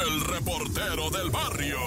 el reportero del barrio.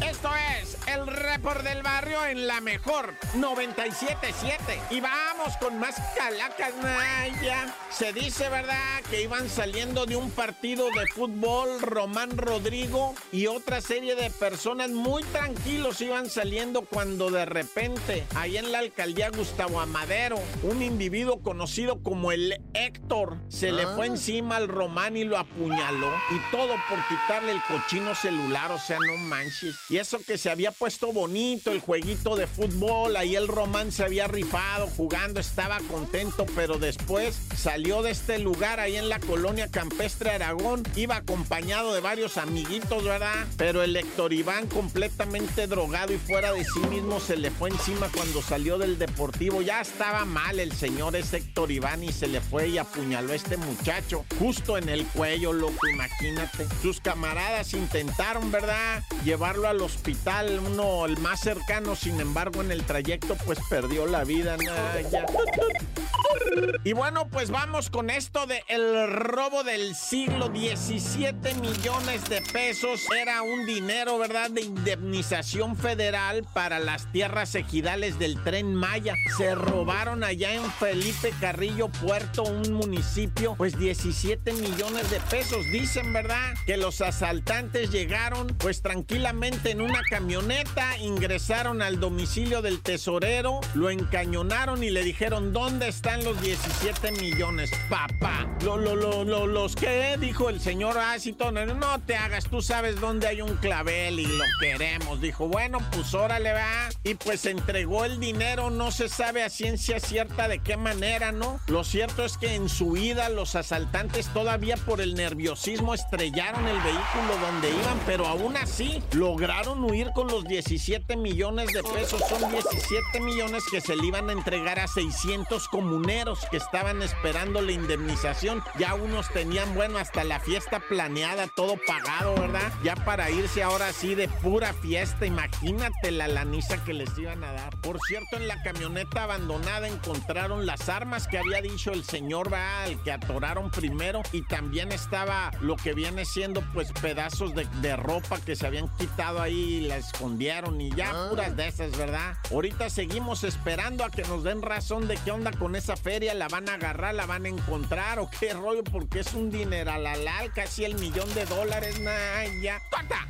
Esto es el report del barrio en la mejor 977. Y vamos con más calacas, Naya. Se dice, ¿verdad?, que iban saliendo de un partido de fútbol Román Rodrigo y otra serie de personas muy tranquilos iban saliendo cuando de repente, ahí en la alcaldía Gustavo Amadero, un individuo conocido como el Héctor se le fue encima al Román y lo apuñaló. Y todo por quitarle el cochino celular, o sea, no manches. Y eso que se había puesto bonito, el jueguito de fútbol, ahí el Román se había rifado jugando, estaba contento, pero después salió de este lugar ahí en la colonia campestre Aragón, iba acompañado de varios amiguitos, ¿verdad? Pero el Héctor Iván completamente drogado y fuera de sí mismo se le fue encima cuando salió del deportivo, ya estaba mal el señor ese Héctor Iván y se le fue y apuñaló a este muchacho justo en el cuello, loco, imagínate. Sus camaradas intentaron, ¿verdad? Llevarlo al hospital, uno el más cercano, sin embargo, en el trayecto, pues perdió la vida. Y bueno, pues vamos con esto de el robo del siglo, 17 millones de pesos. Era un dinero, ¿verdad?, de indemnización federal para las tierras ejidales del tren Maya. Se robaron allá en Felipe Carrillo Puerto, un municipio, pues 17 millones de pesos. Dicen, ¿verdad?, que los asaltantes llegaron, pues tranquilamente en una camioneta, ingresaron al domicilio del tesorero, lo encañonaron y le dijeron, ¿dónde están los 17 millones, papá? Lo, lo, lo, lo, los que, dijo el señor Asito, no te hagas, tú sabes dónde hay un clavel y lo queremos. Dijo, bueno, pues órale va. Y pues entregó el dinero, no se sabe a ciencia cierta de qué manera, ¿no? Lo cierto es que en su ida los asaltantes todavía por el nerviosismo estrellaron el vehículo donde iban, pero aún así lograron huir con los 17 millones de pesos. Son 17 millones que se le iban a entregar a 600 comuneros que estaban esperando la indemnización. Ya unos tenían, bueno, hasta la fiesta planeada, todo pagado, ¿verdad? Ya para irse ahora sí de pura fiesta. Imagínate la laniza que les iban a dar. Por cierto, en la camioneta abandonada encontraron las armas que había dicho el señor, va, el que atoraron primero. Y también estaba lo que viene siendo, pues, pedazos de, de ropa que se habían quitado ahí y la escondieron y ya puras de esas, ¿verdad? Ahorita seguimos esperando a que nos den razón de qué onda con esa feria, la van a agarrar, la van a encontrar o qué rollo, porque es un dineral al casi el millón de dólares, nah, ya. ¡Corta!